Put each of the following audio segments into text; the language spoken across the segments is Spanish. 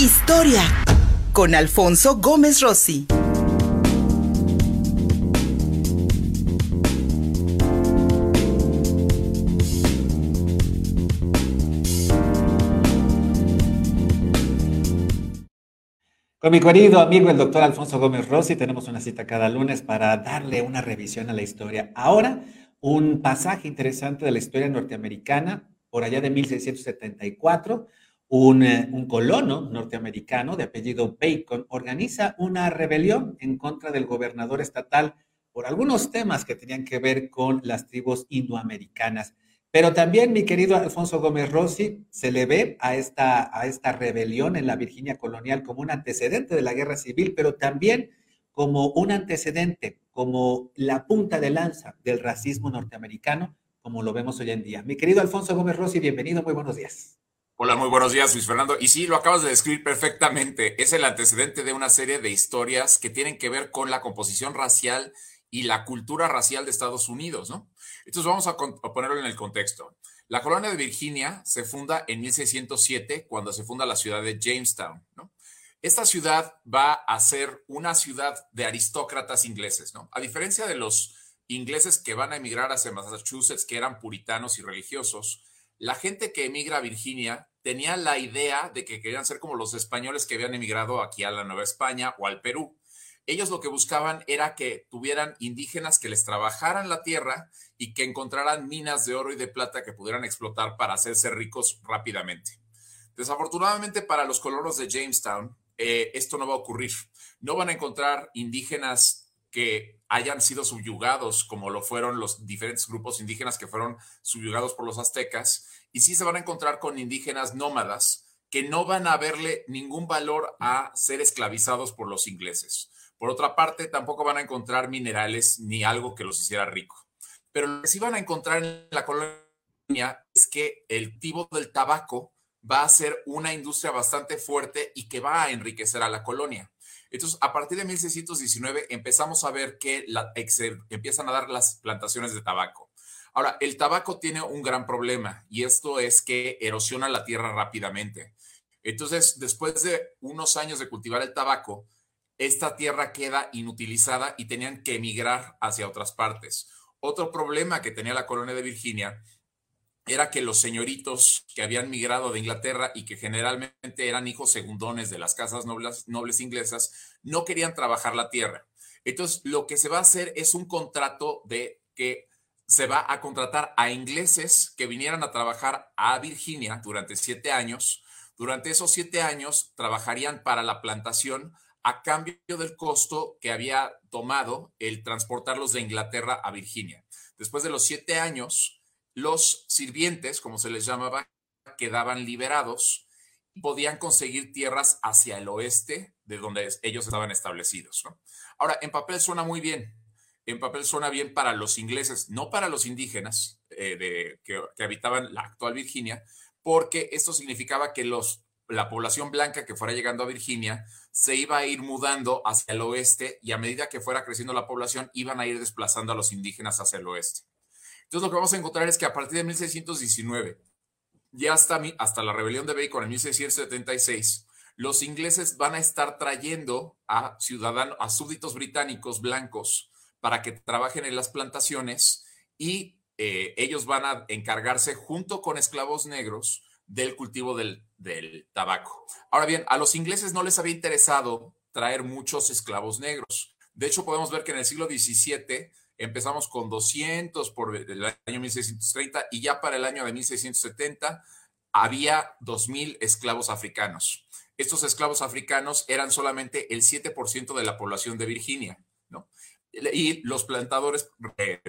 Historia con Alfonso Gómez Rossi. Con mi querido amigo el doctor Alfonso Gómez Rossi tenemos una cita cada lunes para darle una revisión a la historia. Ahora, un pasaje interesante de la historia norteamericana, por allá de 1674, un, eh, un, colono norteamericano de apellido Bacon organiza una rebelión en contra del gobernador estatal por algunos temas que tenían que ver con las tribus indoamericanas. Pero también, mi querido Alfonso Gómez Rossi, se le ve a esta, a esta rebelión en la Virginia colonial como un antecedente de la guerra civil, pero también como un antecedente, como la punta de lanza del racismo norteamericano, como lo vemos hoy en día. Mi querido Alfonso Gómez Rossi, bienvenido, muy buenos días. Hola, muy buenos días, Luis Fernando. Y sí, lo acabas de describir perfectamente. Es el antecedente de una serie de historias que tienen que ver con la composición racial y la cultura racial de Estados Unidos, ¿no? Entonces vamos a, ponerlo en el contexto. La colonia de Virginia se funda en 1607, cuando se funda la ciudad de Jamestown, ¿no? Esta ciudad va a ser una ciudad de aristócratas ingleses, ¿no? A diferencia de los ingleses que van a emigrar hacia Massachusetts, que eran puritanos y religiosos, la gente que emigra a Virginia tenía la idea de que querían ser como los españoles que habían emigrado aquí a la Nueva España o al Perú ellos lo que buscaban era que tuvieran indígenas que les trabajaran la tierra y que encontraran minas de oro y de plata que pudieran explotar para hacerse ricos rápidamente. Desafortunadamente para los colonos de Jamestown, eh, esto no va a ocurrir. No van a encontrar indígenas que hayan sido subyugados, como lo fueron los diferentes grupos indígenas que fueron subyugados por los aztecas, y sí se van a encontrar con indígenas nómadas que no van a verle ningún valor a ser esclavizados por los ingleses. Por otra parte, tampoco van a encontrar minerales ni algo que los hiciera rico. Pero lo que sí van a encontrar en la colonia es que el tipo del tabaco va a ser una industria bastante fuerte y que va a enriquecer a la colonia. Entonces, a partir de 1619 empezamos a ver que empiezan a dar las plantaciones de tabaco. Ahora, el tabaco tiene un gran problema y esto es que erosiona la tierra rápidamente. Entonces, después de unos años de cultivar el tabaco, esta tierra queda inutilizada y tenían que emigrar hacia otras partes. Otro problema que tenía la colonia de Virginia era que los señoritos que habían migrado de Inglaterra y que generalmente eran hijos segundones de las casas nobles, nobles inglesas, no querían trabajar la tierra. Entonces, lo que se va a hacer es un contrato de que se va a contratar a ingleses que vinieran a trabajar a Virginia durante siete años. Durante esos siete años trabajarían para la plantación a cambio del costo que había tomado el transportarlos de Inglaterra a Virginia. Después de los siete años, los sirvientes, como se les llamaba, quedaban liberados y podían conseguir tierras hacia el oeste de donde ellos estaban establecidos. Ahora, en papel suena muy bien. En papel suena bien para los ingleses, no para los indígenas eh, que, que habitaban la actual Virginia, porque esto significaba que los la población blanca que fuera llegando a Virginia se iba a ir mudando hacia el oeste y a medida que fuera creciendo la población iban a ir desplazando a los indígenas hacia el oeste. Entonces lo que vamos a encontrar es que a partir de 1619 ya hasta, hasta la rebelión de Bacon en 1676, los ingleses van a estar trayendo a ciudadanos, a súbditos británicos blancos para que trabajen en las plantaciones y eh, ellos van a encargarse junto con esclavos negros del cultivo del, tabaco. Ahora bien, a los ingleses no les había interesado traer muchos esclavos negros. De hecho, podemos ver que en el siglo XVII empezamos con 200 por el año 1630 y ya para el año de 1670 había 2.000 esclavos africanos. Estos esclavos africanos eran solamente el 7% de la población de Virginia, ¿no? Y los plantadores eh,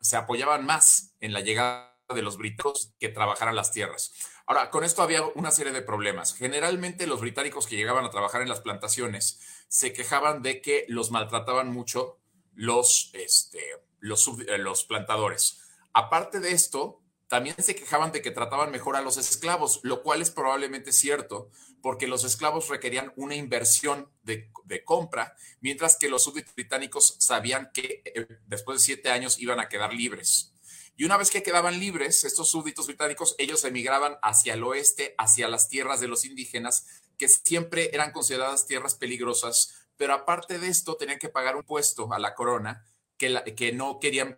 se apoyaban más en la llegada de los británicos que trabajaran las tierras. Ahora, con esto había una serie de problemas. Generalmente los británicos que llegaban a trabajar en las plantaciones se quejaban de que los maltrataban mucho los, este, los, eh, los plantadores. Aparte de esto, también se quejaban de que trataban mejor a los esclavos, lo cual es probablemente cierto, porque los esclavos requerían una inversión de, compra, mientras que los súbditos británicos sabían que eh, después de siete años iban a quedar libres. Y una vez que quedaban libres, estos súbditos británicos, ellos emigraban hacia el oeste, hacia las tierras de los indígenas que siempre eran consideradas tierras peligrosas, pero aparte de esto tenían que pagar un puesto a la corona que, que no querían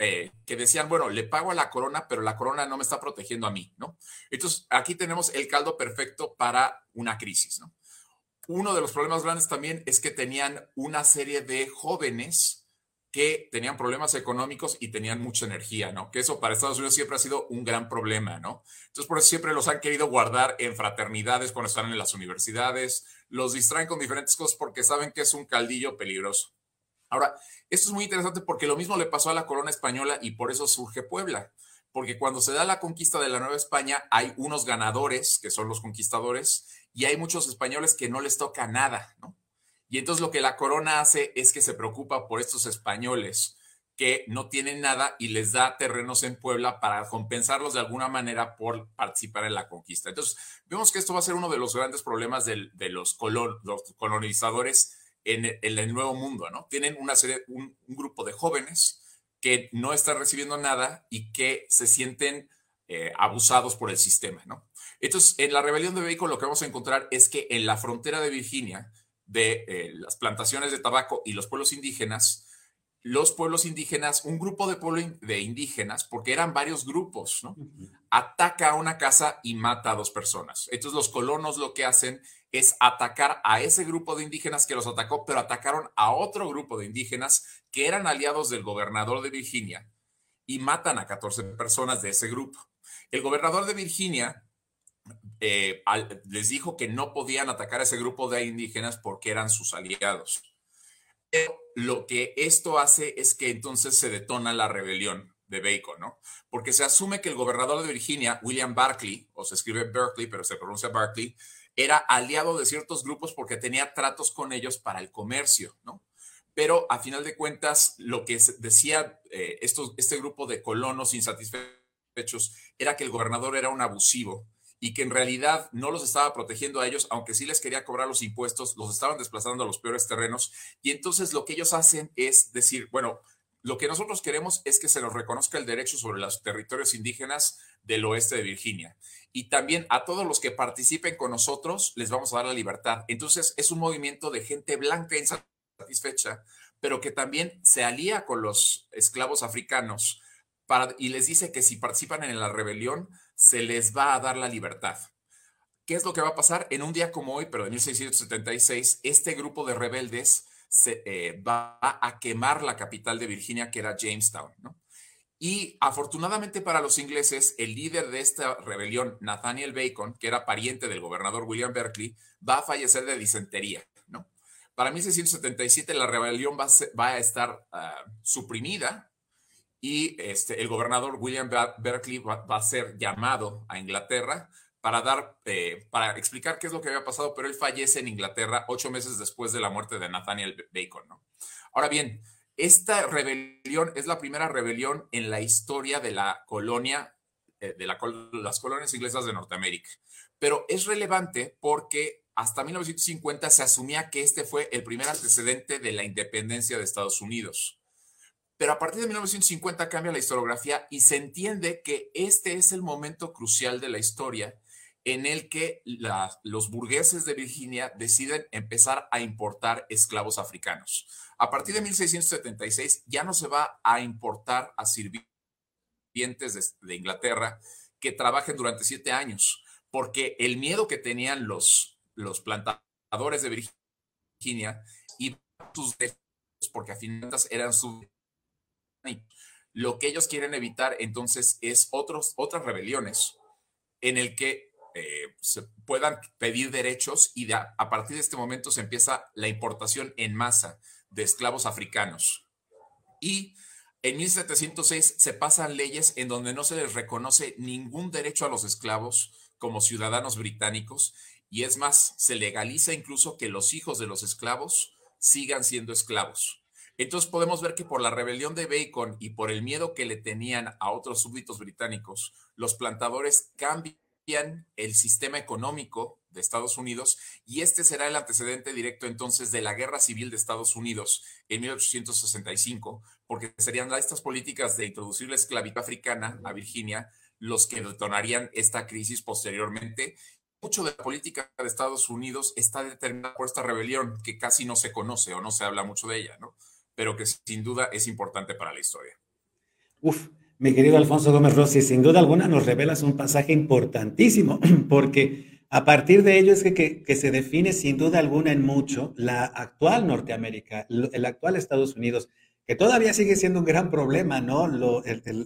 eh, que decían, bueno, le pago a la corona, pero la corona no me está protegiendo a mí, ¿no? Entonces, aquí tenemos el caldo perfecto para una crisis, ¿no? Uno de los problemas grandes también es que tenían una serie de jóvenes que tenían problemas económicos y tenían mucha energía, ¿no? Que eso para Estados Unidos siempre ha sido un gran problema, ¿no? Entonces, por eso siempre los han querido guardar en fraternidades cuando están en las universidades, los distraen con diferentes cosas porque saben que es un caldillo peligroso. Ahora, esto es muy interesante porque lo mismo le pasó a la corona española y por eso surge Puebla. Porque cuando se da la conquista de la Nueva España, hay unos ganadores, que son los conquistadores, y hay muchos españoles que no les toca nada, ¿no? Y entonces lo que la corona hace es que se preocupa por estos españoles que no tienen nada y les da terrenos en Puebla para compensarlos de alguna manera por participar en la conquista. Entonces, vemos que esto va a ser uno de los grandes problemas de, los, colonizadores en, el nuevo mundo, ¿no? Tienen una serie, un, grupo de jóvenes que no están recibiendo nada y que se sienten eh, abusados por el sistema, ¿no? Entonces, en la rebelión de Bacon lo que vamos a encontrar es que en la frontera de Virginia, de eh, las plantaciones de tabaco y los pueblos indígenas, los pueblos indígenas, un grupo de pueblos de indígenas, porque eran varios grupos, ¿no? Ataca a una casa y mata a dos personas. Entonces los colonos lo que hacen es atacar a ese grupo de indígenas que los atacó, pero atacaron a otro grupo de indígenas que eran aliados del gobernador de Virginia y matan a 14 personas de ese grupo. El gobernador de Virginia eh, les dijo que no podían atacar a ese grupo de indígenas porque eran sus aliados. Lo que esto hace es que entonces se detona la rebelión de Bacon, ¿no? Porque se asume que el gobernador de Virginia, William Barclay, o se escribe Berkeley, pero se pronuncia Barclay, era aliado de ciertos grupos porque tenía tratos con ellos para el comercio, ¿no? Pero a final de cuentas, lo que decía eh, este grupo de colonos insatisfechos era que el gobernador era un abusivo y que en realidad no los estaba protegiendo a ellos, aunque sí les quería cobrar los impuestos, los estaban desplazando a los peores terrenos. Y entonces lo que ellos hacen es decir, bueno, lo que nosotros queremos es que se nos reconozca el derecho sobre los territorios indígenas del oeste de Virginia. Y también a todos los que participen con nosotros les vamos a dar la libertad. Entonces es un movimiento de gente blanca insatisfecha, pero que también se alía con los esclavos africanos para, y les dice que si participan en la rebelión se les va a dar la libertad. ¿Qué es lo que va a pasar? En un día como hoy, pero en 1676, este grupo de rebeldes se, eh, va a quemar la capital de Virginia, que era Jamestown, ¿no? Y afortunadamente para los ingleses, el líder de esta rebelión, Nathaniel Bacon, que era pariente del gobernador William Berkeley, va a fallecer de disentería, ¿no? Para 1677 la rebelión va a, estar ah, suprimida y este, el gobernador William Berkeley va, a ser llamado a Inglaterra para dar, eh, para explicar qué es lo que había pasado, pero él fallece en Inglaterra ocho meses después de la muerte de Nathaniel Bacon. Ahora bien, esta rebelión es la primera rebelión en la historia de la colonia, eh, de las colonias inglesas de Norteamérica, pero es relevante porque hasta 1950 se asumía que este fue el primer antecedente de la independencia de Estados Unidos. Pero a partir de 1950 cambia la historiografía y se entiende que este es el momento crucial de la historia en el que los burgueses de Virginia deciden empezar a importar esclavos africanos. A partir de 1676 ya no se va a importar a sirvientes de, Inglaterra que trabajen durante siete años, porque el miedo que tenían los, los plantadores de Virginia y sus porque a fin de cuentas eran sus lo que ellos quieren evitar entonces es otros, otras rebeliones en el que eh, se puedan pedir derechos y a, partir de este momento se empieza la importación en masa de esclavos africanos. Y en 1706 se pasan leyes en donde no se les reconoce ningún derecho a los esclavos como ciudadanos británicos y es más, se legaliza incluso que los hijos de los esclavos sigan siendo esclavos. Entonces podemos ver que por la rebelión de Bacon y por el miedo que le tenían a otros súbditos británicos, los plantadores cambian el sistema económico de Estados Unidos y este será el antecedente directo entonces de la guerra civil de Estados Unidos en 1865, porque serían estas políticas de introducir la esclavitud africana a Virginia los que detonarían esta crisis posteriormente. mucho de la política de Estados Unidos está determinada por esta rebelión que casi no se conoce o no se habla mucho de ella, ¿no? Pero que sin duda es importante para la historia. Uf, mi querido Alfonso Gómez Rossi, sin duda alguna nos revelas un pasaje importantísimo, porque a partir de ello es que, que, se define sin duda alguna en mucho la actual Norteamérica, el actual Estados Unidos, que todavía sigue siendo un gran problema, ¿no? Lo,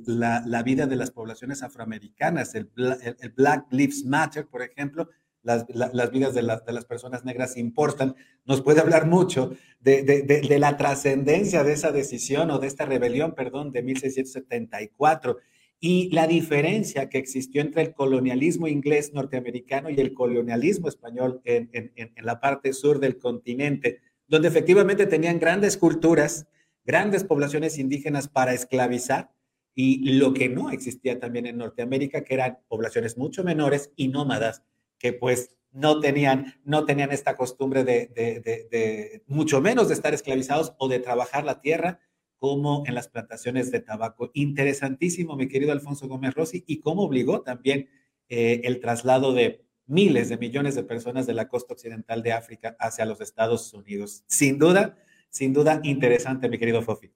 la, la, vida de las poblaciones afroamericanas, el, el, Black Lives Matter, por ejemplo, las, las vidas de, de, las personas negras importan, nos puede hablar mucho de, de, de la trascendencia de esa decisión o de esta rebelión, perdón, de 1674 y la diferencia que existió entre el colonialismo inglés norteamericano y el colonialismo español en, en, en la parte sur del continente, donde efectivamente tenían grandes culturas, grandes poblaciones indígenas para esclavizar y lo que no existía también en Norteamérica, que eran poblaciones mucho menores y nómadas, que pues no tenían, no tenían esta costumbre de, de, de, de mucho menos de estar esclavizados o de trabajar la tierra, como en las plantaciones de tabaco. Interesantísimo, mi querido Alfonso Gómez Rossi, y cómo obligó también eh, el traslado de miles de millones de personas de la costa occidental de África hacia los Estados Unidos. Sin duda, sin duda interesante, mi querido Fofi.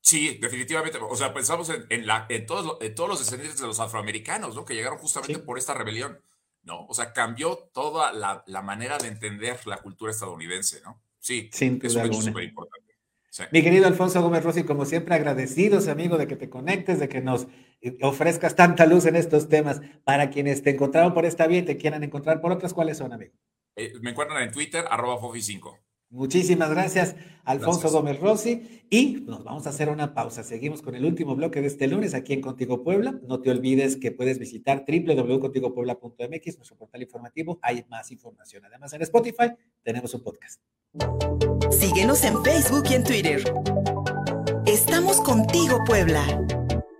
Sí, definitivamente. O sea, pensamos en, en, la, en, todos, en todos los descendientes de los afroamericanos, ¿no? Que llegaron justamente sí. por esta rebelión, ¿no? O sea, cambió toda la, la, manera de entender la cultura estadounidense, ¿no? Sí, Sin es súper importante. Sí. Mi querido Alfonso Gómez Rossi, como siempre, agradecidos, amigo, de que te conectes, de que nos eh, ofrezcas tanta luz en estos temas. Para quienes te encontraron por esta vía y te quieran encontrar por otras, ¿cuáles son, amigo? Eh, me encuentran en Twitter, arroba Fofi5. Muchísimas gracias, Alfonso gracias. Gómez Rossi. Y nos vamos a hacer una pausa. Seguimos con el último bloque de este lunes aquí en Contigo Puebla. No te olvides que puedes visitar www.contigopuebla.mx, nuestro portal informativo. Hay más información. Además, en Spotify tenemos un podcast. Síguenos en Facebook y en Twitter. Estamos contigo, Puebla.